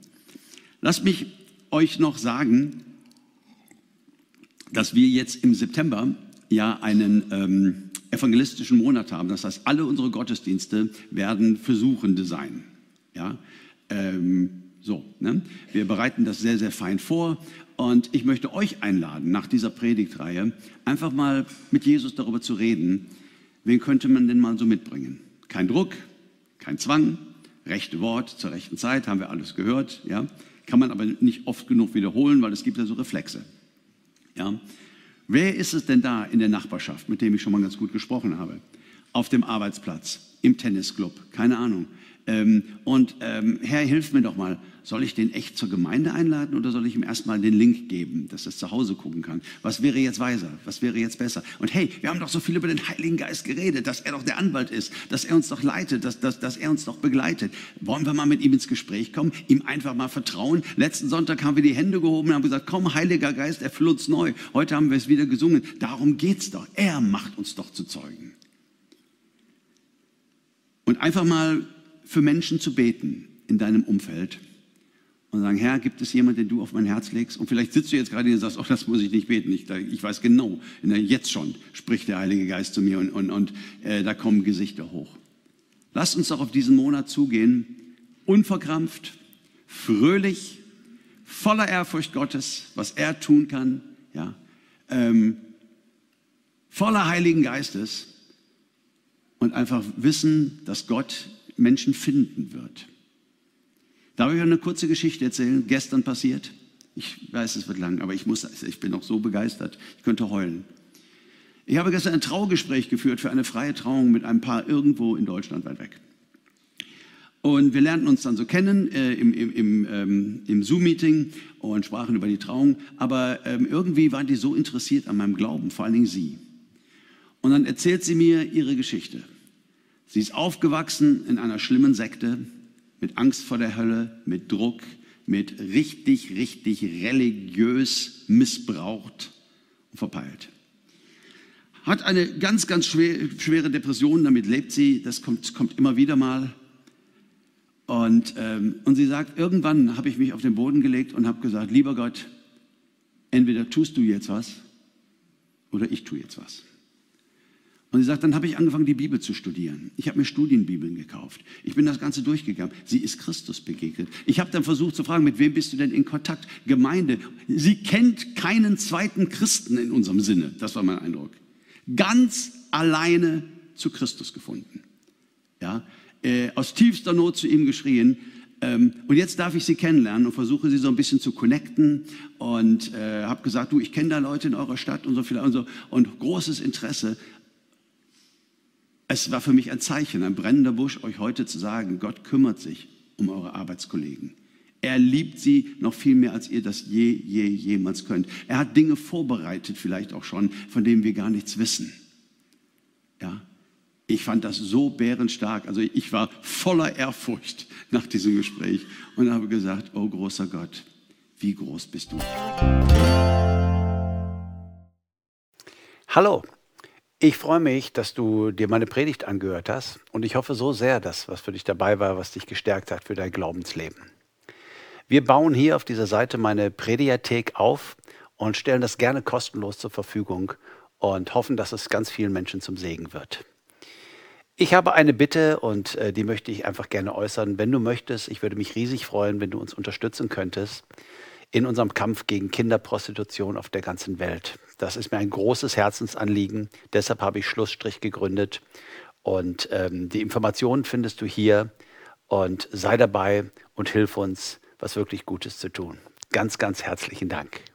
Lasst mich euch noch sagen, dass wir jetzt im September ja einen ähm, evangelistischen Monat haben. Das heißt, alle unsere Gottesdienste werden Versuchende sein. Ja? Ähm, so, ne? Wir bereiten das sehr, sehr fein vor. Und ich möchte euch einladen, nach dieser Predigtreihe einfach mal mit Jesus darüber zu reden, wen könnte man denn mal so mitbringen? Kein Druck, kein Zwang, rechte Wort zur rechten Zeit, haben wir alles gehört. Ja? Kann man aber nicht oft genug wiederholen, weil es gibt ja so Reflexe. Ja? Wer ist es denn da in der Nachbarschaft, mit dem ich schon mal ganz gut gesprochen habe? Auf dem Arbeitsplatz, im Tennisclub, keine Ahnung. Ähm, und ähm, Herr, hilf mir doch mal, soll ich den echt zur Gemeinde einladen oder soll ich ihm erstmal den Link geben, dass er zu Hause gucken kann? Was wäre jetzt weiser? Was wäre jetzt besser? Und hey, wir haben doch so viel über den Heiligen Geist geredet, dass er doch der Anwalt ist, dass er uns doch leitet, dass, dass, dass er uns doch begleitet. Wollen wir mal mit ihm ins Gespräch kommen, ihm einfach mal vertrauen? Letzten Sonntag haben wir die Hände gehoben und haben gesagt, komm, Heiliger Geist, erfüll uns neu. Heute haben wir es wieder gesungen. Darum geht's doch. Er macht uns doch zu Zeugen. Und einfach mal für Menschen zu beten in deinem Umfeld und sagen, Herr, gibt es jemanden, den du auf mein Herz legst? Und vielleicht sitzt du jetzt gerade hier und sagst, oh, das muss ich nicht beten. Ich, ich weiß genau, jetzt schon spricht der Heilige Geist zu mir und, und, und äh, da kommen Gesichter hoch. Lasst uns doch auf diesen Monat zugehen, unverkrampft, fröhlich, voller Ehrfurcht Gottes, was er tun kann, ja, ähm, voller Heiligen Geistes und einfach wissen, dass Gott Menschen finden wird. Darf ich euch eine kurze Geschichte erzählen? Gestern passiert. Ich weiß, es wird lang, aber ich muss, ich bin noch so begeistert. Ich könnte heulen. Ich habe gestern ein Traugespräch geführt für eine freie Trauung mit einem Paar irgendwo in Deutschland weit weg. Und wir lernten uns dann so kennen äh, im, im, im, ähm, im Zoom-Meeting und sprachen über die Trauung. Aber ähm, irgendwie waren die so interessiert an meinem Glauben, vor allen Dingen sie. Und dann erzählt sie mir ihre Geschichte. Sie ist aufgewachsen in einer schlimmen Sekte mit Angst vor der Hölle, mit Druck, mit richtig, richtig religiös missbraucht und verpeilt. Hat eine ganz, ganz schwere Depression, damit lebt sie, das kommt, kommt immer wieder mal. Und, ähm, und sie sagt, irgendwann habe ich mich auf den Boden gelegt und habe gesagt, lieber Gott, entweder tust du jetzt was oder ich tue jetzt was. Und sie sagt, dann habe ich angefangen, die Bibel zu studieren. Ich habe mir Studienbibeln gekauft. Ich bin das Ganze durchgegangen. Sie ist Christus begegnet. Ich habe dann versucht zu fragen, mit wem bist du denn in Kontakt? Gemeinde. Sie kennt keinen zweiten Christen in unserem Sinne. Das war mein Eindruck. Ganz alleine zu Christus gefunden. Ja, äh, aus tiefster Not zu ihm geschrien. Ähm, und jetzt darf ich sie kennenlernen und versuche sie so ein bisschen zu connecten und äh, habe gesagt, du, ich kenne da Leute in eurer Stadt und so viel und so und großes Interesse. Es war für mich ein Zeichen, ein brennender Busch, euch heute zu sagen, Gott kümmert sich um eure Arbeitskollegen. Er liebt sie noch viel mehr, als ihr das je, je, jemals könnt. Er hat Dinge vorbereitet, vielleicht auch schon, von denen wir gar nichts wissen. Ja, ich fand das so bärenstark. Also ich war voller Ehrfurcht nach diesem Gespräch und habe gesagt, oh großer Gott, wie groß bist du? Hallo, ich freue mich, dass du dir meine Predigt angehört hast und ich hoffe so sehr, dass was für dich dabei war, was dich gestärkt hat für dein Glaubensleben. Wir bauen hier auf dieser Seite meine Prediathek auf und stellen das gerne kostenlos zur Verfügung und hoffen, dass es ganz vielen Menschen zum Segen wird. Ich habe eine Bitte und äh, die möchte ich einfach gerne äußern. Wenn du möchtest, ich würde mich riesig freuen, wenn du uns unterstützen könntest in unserem Kampf gegen Kinderprostitution auf der ganzen Welt. Das ist mir ein großes Herzensanliegen. Deshalb habe ich Schlussstrich gegründet. Und ähm, die Informationen findest du hier. Und sei dabei und hilf uns, was wirklich Gutes zu tun. Ganz, ganz herzlichen Dank.